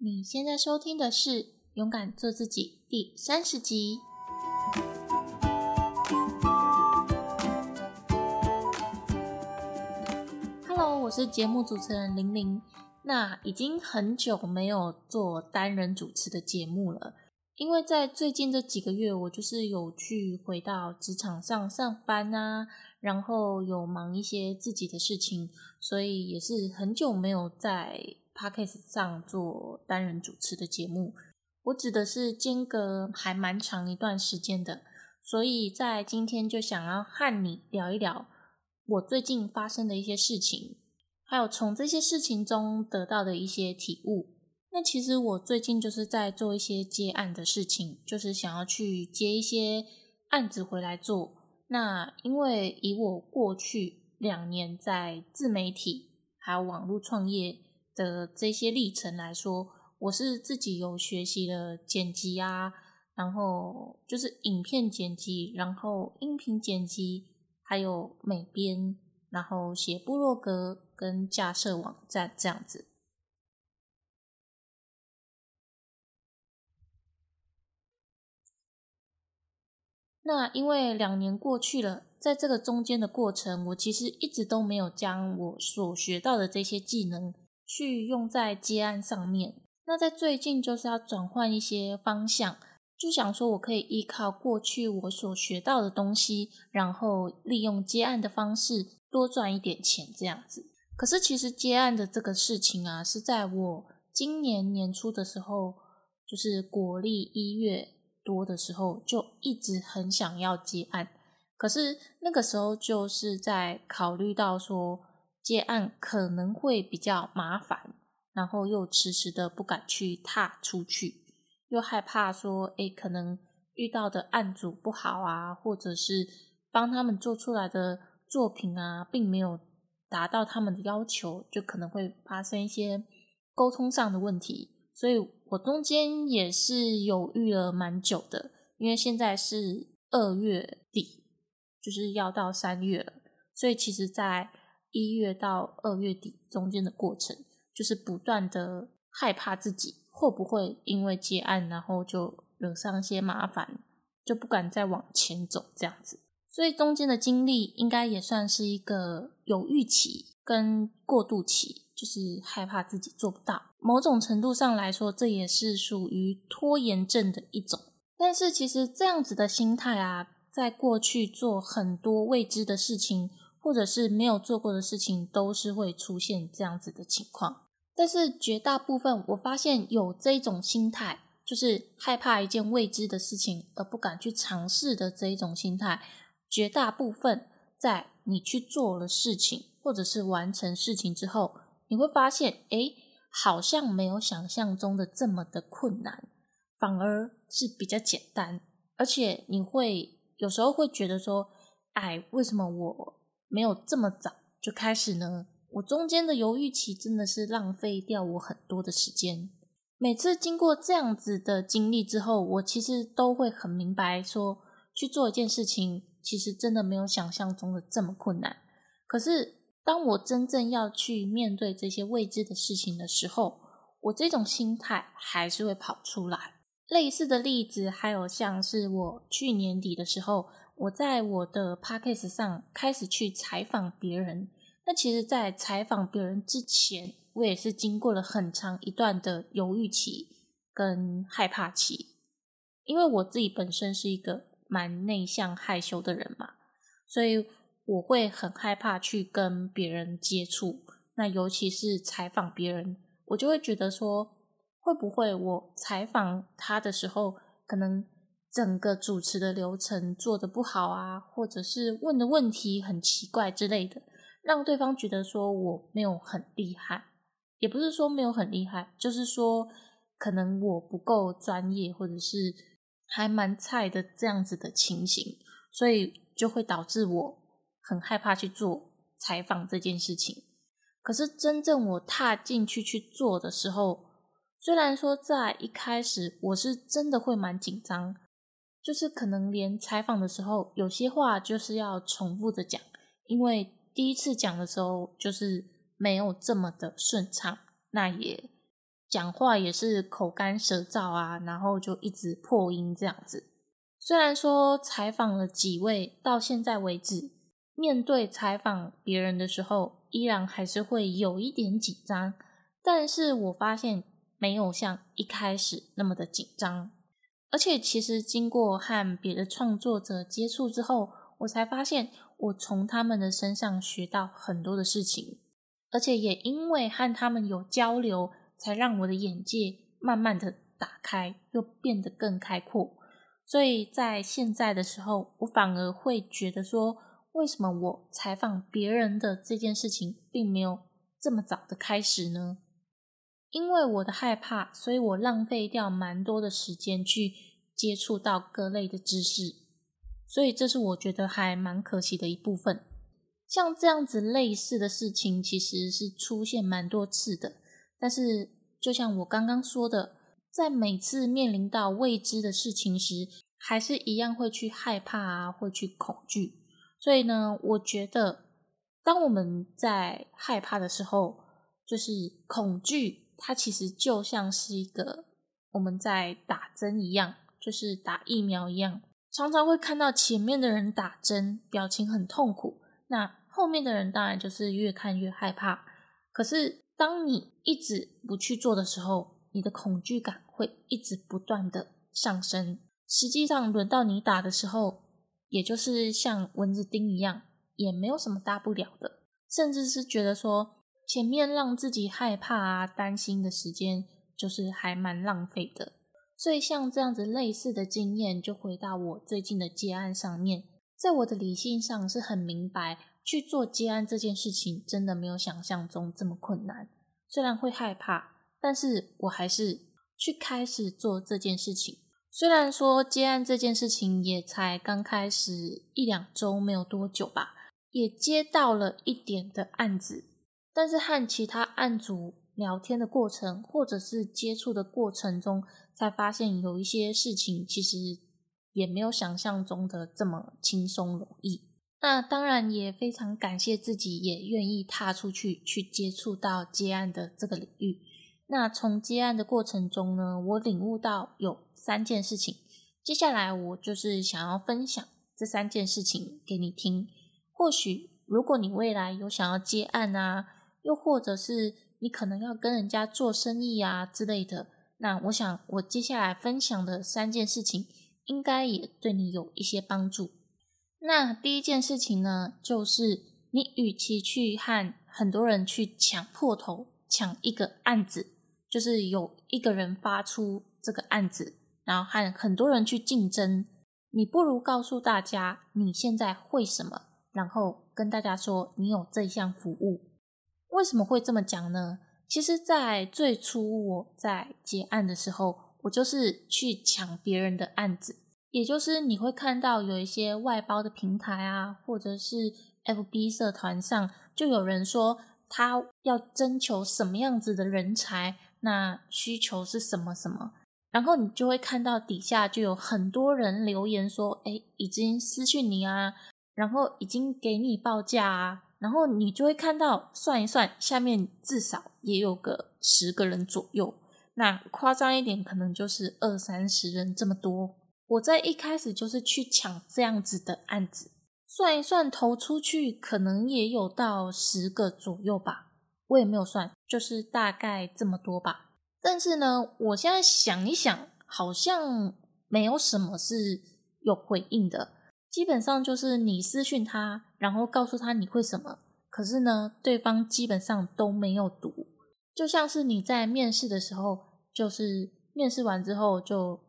你现在收听的是《勇敢做自己》第三十集。Hello，我是节目主持人玲玲。那已经很久没有做单人主持的节目了，因为在最近这几个月，我就是有去回到职场上上班啊，然后有忙一些自己的事情，所以也是很久没有在 podcast 上做单人主持的节目。我指的是间隔还蛮长一段时间的，所以在今天就想要和你聊一聊我最近发生的一些事情。还有从这些事情中得到的一些体悟。那其实我最近就是在做一些接案的事情，就是想要去接一些案子回来做。那因为以我过去两年在自媒体还有网络创业的这些历程来说，我是自己有学习了剪辑啊，然后就是影片剪辑，然后音频剪辑，还有美编。然后写部落格跟架设网站这样子。那因为两年过去了，在这个中间的过程，我其实一直都没有将我所学到的这些技能去用在接案上面。那在最近就是要转换一些方向。就想说，我可以依靠过去我所学到的东西，然后利用接案的方式多赚一点钱，这样子。可是其实接案的这个事情啊，是在我今年年初的时候，就是国历一月多的时候，就一直很想要接案。可是那个时候就是在考虑到说接案可能会比较麻烦，然后又迟迟的不敢去踏出去。又害怕说，诶，可能遇到的案主不好啊，或者是帮他们做出来的作品啊，并没有达到他们的要求，就可能会发生一些沟通上的问题。所以我中间也是犹豫了蛮久的，因为现在是二月底，就是要到三月了，所以其实在一月到二月底中间的过程，就是不断的害怕自己。会不会因为接案，然后就惹上一些麻烦，就不敢再往前走这样子？所以中间的经历应该也算是一个有预期跟过渡期，就是害怕自己做不到。某种程度上来说，这也是属于拖延症的一种。但是其实这样子的心态啊，在过去做很多未知的事情，或者是没有做过的事情，都是会出现这样子的情况。但是绝大部分，我发现有这种心态，就是害怕一件未知的事情而不敢去尝试的这一种心态。绝大部分在你去做了事情，或者是完成事情之后，你会发现，哎，好像没有想象中的这么的困难，反而是比较简单。而且你会有时候会觉得说，哎，为什么我没有这么早就开始呢？我中间的犹豫期真的是浪费掉我很多的时间。每次经过这样子的经历之后，我其实都会很明白，说去做一件事情，其实真的没有想象中的这么困难。可是当我真正要去面对这些未知的事情的时候，我这种心态还是会跑出来。类似的例子还有像是我去年底的时候，我在我的 p a c k a g e 上开始去采访别人。那其实，在采访别人之前，我也是经过了很长一段的犹豫期跟害怕期，因为我自己本身是一个蛮内向害羞的人嘛，所以我会很害怕去跟别人接触。那尤其是采访别人，我就会觉得说，会不会我采访他的时候，可能整个主持的流程做的不好啊，或者是问的问题很奇怪之类的。让对方觉得说我没有很厉害，也不是说没有很厉害，就是说可能我不够专业，或者是还蛮菜的这样子的情形，所以就会导致我很害怕去做采访这件事情。可是真正我踏进去去做的时候，虽然说在一开始我是真的会蛮紧张，就是可能连采访的时候有些话就是要重复的讲，因为。第一次讲的时候，就是没有这么的顺畅，那也讲话也是口干舌燥啊，然后就一直破音这样子。虽然说采访了几位，到现在为止，面对采访别人的时候，依然还是会有一点紧张，但是我发现没有像一开始那么的紧张。而且其实经过和别的创作者接触之后，我才发现我从他们的身上学到很多的事情，而且也因为和他们有交流。才让我的眼界慢慢的打开，又变得更开阔。所以在现在的时候，我反而会觉得说，为什么我采访别人的这件事情，并没有这么早的开始呢？因为我的害怕，所以我浪费掉蛮多的时间去接触到各类的知识，所以这是我觉得还蛮可惜的一部分。像这样子类似的事情，其实是出现蛮多次的。但是，就像我刚刚说的，在每次面临到未知的事情时，还是一样会去害怕啊，会去恐惧。所以呢，我觉得，当我们在害怕的时候，就是恐惧，它其实就像是一个我们在打针一样，就是打疫苗一样，常常会看到前面的人打针，表情很痛苦，那后面的人当然就是越看越害怕。可是，当你一直不去做的时候，你的恐惧感会一直不断的上升。实际上，轮到你打的时候，也就是像蚊子叮一样，也没有什么大不了的。甚至是觉得说，前面让自己害怕啊、担心的时间，就是还蛮浪费的。所以，像这样子类似的经验，就回到我最近的接案上面，在我的理性上是很明白。去做接案这件事情，真的没有想象中这么困难。虽然会害怕，但是我还是去开始做这件事情。虽然说接案这件事情也才刚开始一两周，没有多久吧，也接到了一点的案子，但是和其他案主聊天的过程，或者是接触的过程中，才发现有一些事情其实也没有想象中的这么轻松容易。那当然也非常感谢自己也愿意踏出去去接触到接案的这个领域。那从接案的过程中呢，我领悟到有三件事情。接下来我就是想要分享这三件事情给你听。或许如果你未来有想要接案啊，又或者是你可能要跟人家做生意啊之类的，那我想我接下来分享的三件事情，应该也对你有一些帮助。那第一件事情呢，就是你与其去和很多人去抢破头抢一个案子，就是有一个人发出这个案子，然后和很多人去竞争，你不如告诉大家你现在会什么，然后跟大家说你有这项服务。为什么会这么讲呢？其实，在最初我在结案的时候，我就是去抢别人的案子。也就是你会看到有一些外包的平台啊，或者是 FB 社团上，就有人说他要征求什么样子的人才，那需求是什么什么，然后你就会看到底下就有很多人留言说，哎，已经私讯你啊，然后已经给你报价啊，然后你就会看到算一算，下面至少也有个十个人左右，那夸张一点，可能就是二三十人这么多。我在一开始就是去抢这样子的案子，算一算投出去可能也有到十个左右吧，我也没有算，就是大概这么多吧。但是呢，我现在想一想，好像没有什么是有回应的，基本上就是你私讯他，然后告诉他你会什么，可是呢，对方基本上都没有读，就像是你在面试的时候，就是面试完之后就。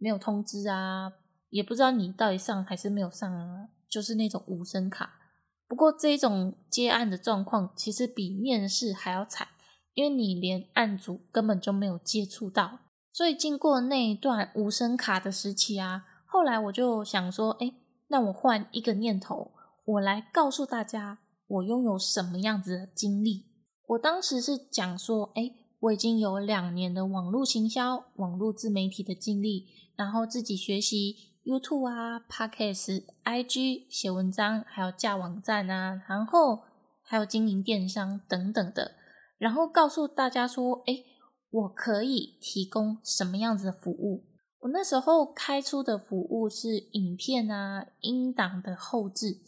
没有通知啊，也不知道你到底上还是没有上啊，就是那种无声卡。不过这种接案的状况其实比面试还要惨，因为你连案主根本就没有接触到。所以经过那一段无声卡的时期啊，后来我就想说，哎，那我换一个念头，我来告诉大家我拥有什么样子的经历。我当时是讲说，哎，我已经有两年的网络行销、网络自媒体的经历。然后自己学习 YouTube 啊、Podcast、IG 写文章，还有架网站啊，然后还有经营电商等等的。然后告诉大家说：“哎，我可以提供什么样子的服务。我那时候开出的服务是影片啊、音档的后置，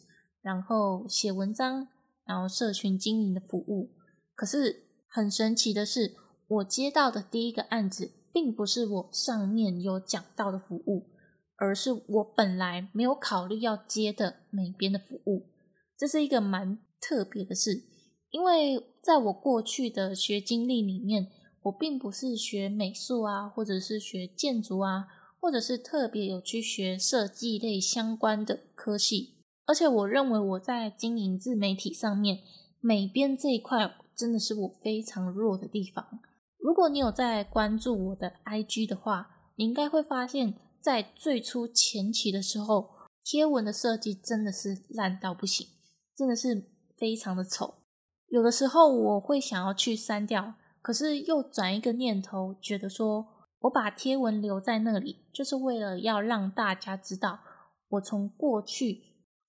然后写文章，然后社群经营的服务。可是很神奇的是，我接到的第一个案子，并不是我上面有讲到的服务，而是我本来没有考虑要接的美编的服务。这是一个蛮特别的事，因为在我过去的学经历里面。我并不是学美术啊，或者是学建筑啊，或者是特别有去学设计类相关的科系。而且我认为我在经营自媒体上面，美编这一块真的是我非常弱的地方。如果你有在关注我的 IG 的话，你应该会发现，在最初前期的时候，贴文的设计真的是烂到不行，真的是非常的丑。有的时候我会想要去删掉。可是又转一个念头，觉得说我把贴文留在那里，就是为了要让大家知道，我从过去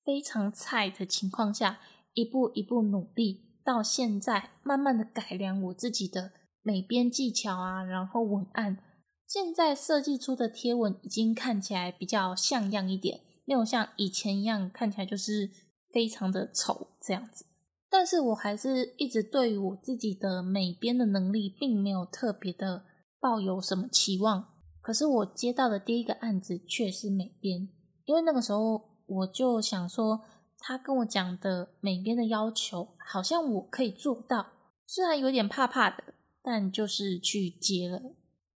非常菜的情况下，一步一步努力，到现在慢慢的改良我自己的美编技巧啊，然后文案，现在设计出的贴文已经看起来比较像样一点，没有像以前一样看起来就是非常的丑这样子。但是我还是一直对于我自己的美编的能力，并没有特别的抱有什么期望。可是我接到的第一个案子却是美编，因为那个时候我就想说，他跟我讲的美编的要求，好像我可以做到。虽然有点怕怕的，但就是去接了。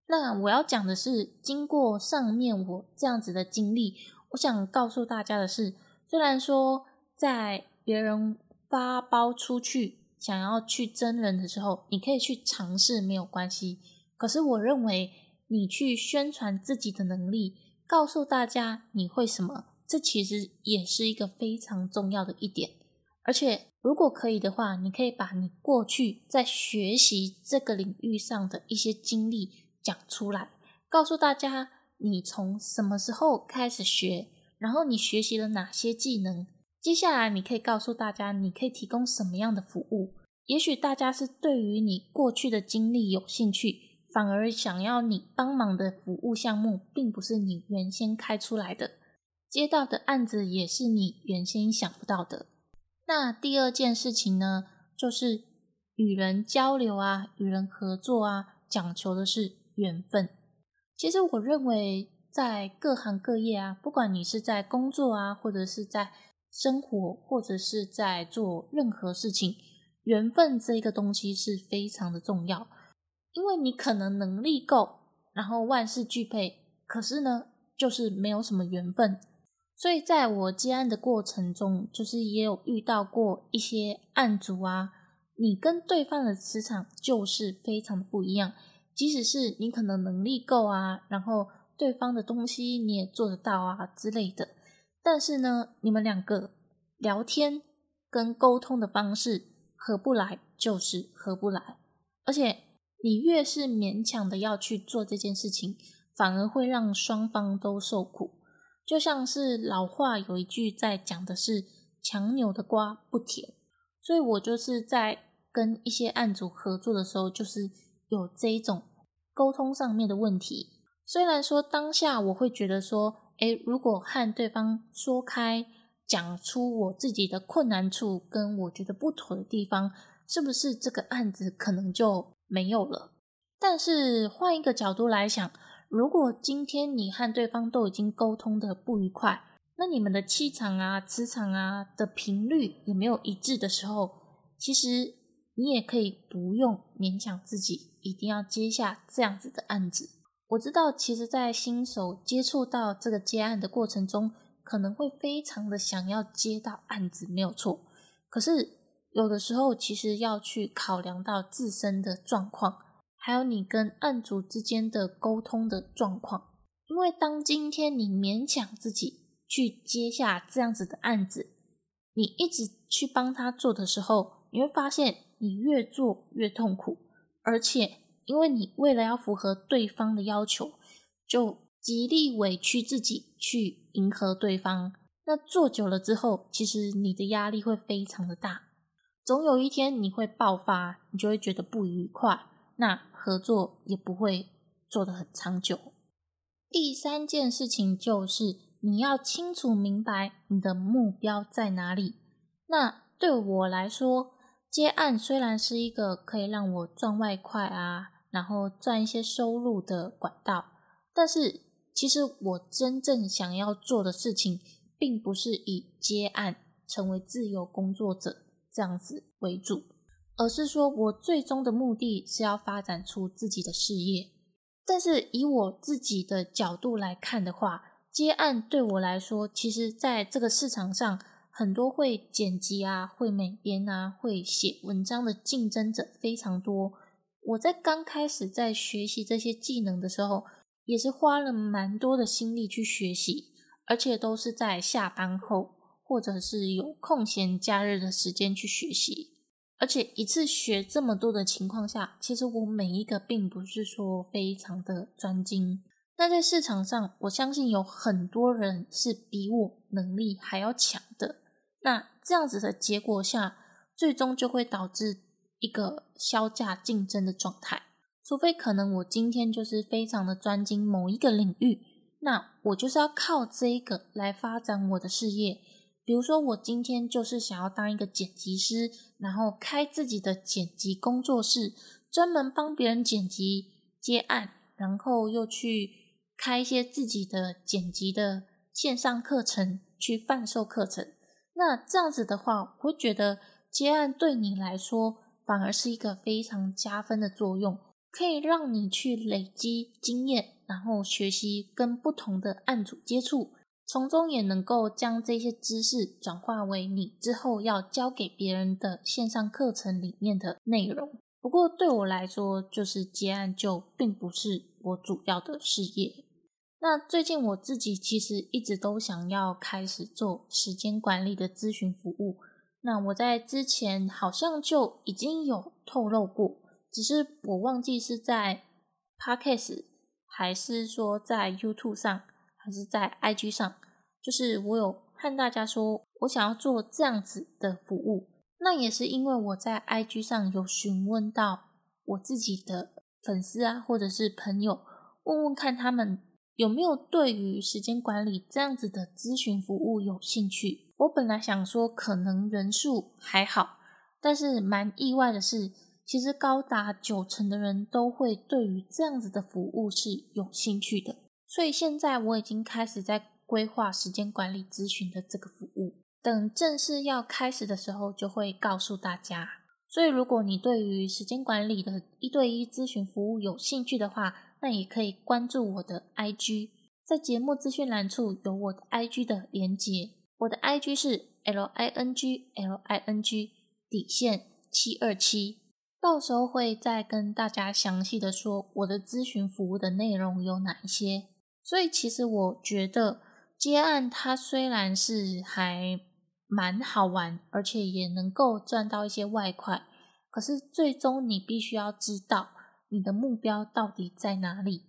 那我要讲的是，经过上面我这样子的经历，我想告诉大家的是，虽然说在别人。发包出去，想要去真人的时候，你可以去尝试，没有关系。可是我认为，你去宣传自己的能力，告诉大家你会什么，这其实也是一个非常重要的一点。而且，如果可以的话，你可以把你过去在学习这个领域上的一些经历讲出来，告诉大家你从什么时候开始学，然后你学习了哪些技能。接下来，你可以告诉大家，你可以提供什么样的服务？也许大家是对于你过去的经历有兴趣，反而想要你帮忙的服务项目，并不是你原先开出来的，接到的案子也是你原先想不到的。那第二件事情呢，就是与人交流啊，与人合作啊，讲求的是缘分。其实我认为，在各行各业啊，不管你是在工作啊，或者是在生活或者是在做任何事情，缘分这个东西是非常的重要。因为你可能能力够，然后万事俱备，可是呢，就是没有什么缘分。所以在我接案的过程中，就是也有遇到过一些案主啊，你跟对方的磁场就是非常的不一样。即使是你可能能力够啊，然后对方的东西你也做得到啊之类的。但是呢，你们两个聊天跟沟通的方式合不来，就是合不来。而且你越是勉强的要去做这件事情，反而会让双方都受苦。就像是老话有一句在讲的是“强扭的瓜不甜”，所以我就是在跟一些案主合作的时候，就是有这一种沟通上面的问题。虽然说当下我会觉得说。诶，如果和对方说开，讲出我自己的困难处跟我觉得不妥的地方，是不是这个案子可能就没有了？但是换一个角度来想，如果今天你和对方都已经沟通的不愉快，那你们的气场啊、磁场啊的频率也没有一致的时候，其实你也可以不用勉强自己一定要接下这样子的案子。我知道，其实，在新手接触到这个接案的过程中，可能会非常的想要接到案子，没有错。可是，有的时候其实要去考量到自身的状况，还有你跟案主之间的沟通的状况。因为当今天你勉强自己去接下这样子的案子，你一直去帮他做的时候，你会发现你越做越痛苦，而且。因为你为了要符合对方的要求，就极力委屈自己去迎合对方。那做久了之后，其实你的压力会非常的大。总有一天你会爆发，你就会觉得不愉快，那合作也不会做得很长久。第三件事情就是你要清楚明白你的目标在哪里。那对我来说，接案虽然是一个可以让我赚外快啊，然后赚一些收入的管道，但是其实我真正想要做的事情，并不是以接案成为自由工作者这样子为主，而是说我最终的目的是要发展出自己的事业。但是以我自己的角度来看的话，接案对我来说，其实在这个市场上。很多会剪辑啊、会美编啊、会写文章的竞争者非常多。我在刚开始在学习这些技能的时候，也是花了蛮多的心力去学习，而且都是在下班后或者是有空闲假日的时间去学习。而且一次学这么多的情况下，其实我每一个并不是说非常的专精。那在市场上，我相信有很多人是比我能力还要强的。那这样子的结果下，最终就会导致一个销价竞争的状态。除非可能我今天就是非常的专精某一个领域，那我就是要靠这一个来发展我的事业。比如说我今天就是想要当一个剪辑师，然后开自己的剪辑工作室，专门帮别人剪辑接案，然后又去开一些自己的剪辑的线上课程，去贩售课程。那这样子的话，我会觉得接案对你来说反而是一个非常加分的作用，可以让你去累积经验，然后学习跟不同的案主接触，从中也能够将这些知识转化为你之后要教给别人的线上课程里面的内容。不过对我来说，就是接案就并不是我主要的事业。那最近我自己其实一直都想要开始做时间管理的咨询服务。那我在之前好像就已经有透露过，只是我忘记是在 Podcast 还是说在 YouTube 上，还是在 IG 上。就是我有和大家说我想要做这样子的服务。那也是因为我在 IG 上有询问到我自己的粉丝啊，或者是朋友，问问看他们。有没有对于时间管理这样子的咨询服务有兴趣？我本来想说可能人数还好，但是蛮意外的是，其实高达九成的人都会对于这样子的服务是有兴趣的。所以现在我已经开始在规划时间管理咨询的这个服务，等正式要开始的时候就会告诉大家。所以如果你对于时间管理的一对一咨询服务有兴趣的话，那也可以关注我的 IG，在节目资讯栏处有我的 IG 的连接。我的 IG 是 L I N G L I N G 底线七二七，到时候会再跟大家详细的说我的咨询服务的内容有哪一些。所以其实我觉得接案它虽然是还蛮好玩，而且也能够赚到一些外快，可是最终你必须要知道。你的目标到底在哪里？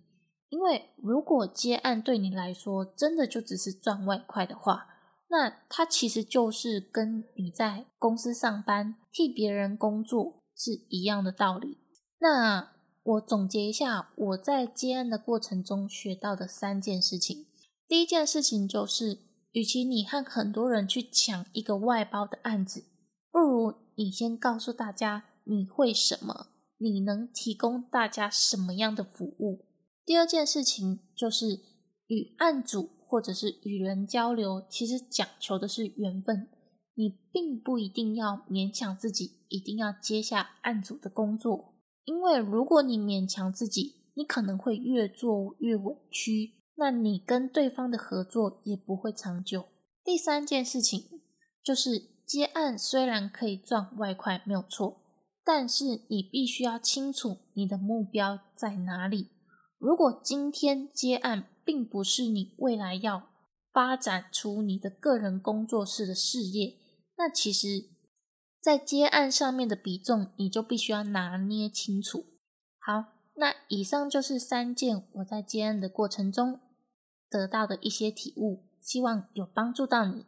因为如果接案对你来说真的就只是赚外快的话，那它其实就是跟你在公司上班替别人工作是一样的道理。那我总结一下我在接案的过程中学到的三件事情。第一件事情就是，与其你和很多人去抢一个外包的案子，不如你先告诉大家你会什么。你能提供大家什么样的服务？第二件事情就是与案主或者是与人交流，其实讲求的是缘分。你并不一定要勉强自己一定要接下案主的工作，因为如果你勉强自己，你可能会越做越委屈，那你跟对方的合作也不会长久。第三件事情就是接案虽然可以赚外快，没有错。但是你必须要清楚你的目标在哪里。如果今天接案并不是你未来要发展出你的个人工作室的事业，那其实，在接案上面的比重你就必须要拿捏清楚。好，那以上就是三件我在接案的过程中得到的一些体悟，希望有帮助到你。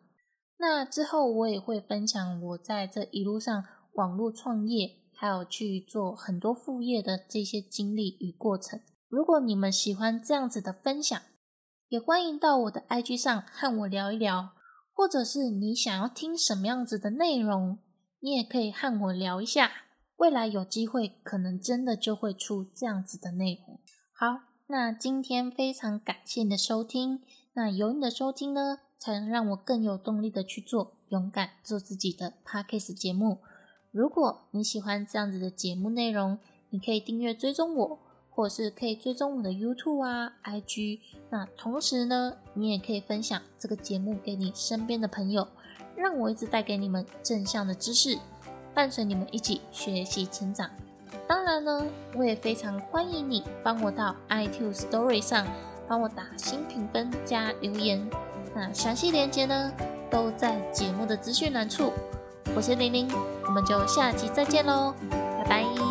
那之后我也会分享我在这一路上网络创业。还有去做很多副业的这些经历与过程。如果你们喜欢这样子的分享，也欢迎到我的 IG 上和我聊一聊，或者是你想要听什么样子的内容，你也可以和我聊一下。未来有机会，可能真的就会出这样子的内容。好，那今天非常感谢你的收听。那有你的收听呢，才能让我更有动力的去做，勇敢做自己的 Podcast 节目。如果你喜欢这样子的节目内容，你可以订阅追踪我，或是可以追踪我的 YouTube 啊、IG。那同时呢，你也可以分享这个节目给你身边的朋友，让我一直带给你们正向的知识，伴随你们一起学习成长。当然呢，我也非常欢迎你帮我到 iTunes Story 上。帮我打新评分加留言，那详细链接呢都在节目的资讯栏处。我是玲玲，我们就下期再见喽，拜拜。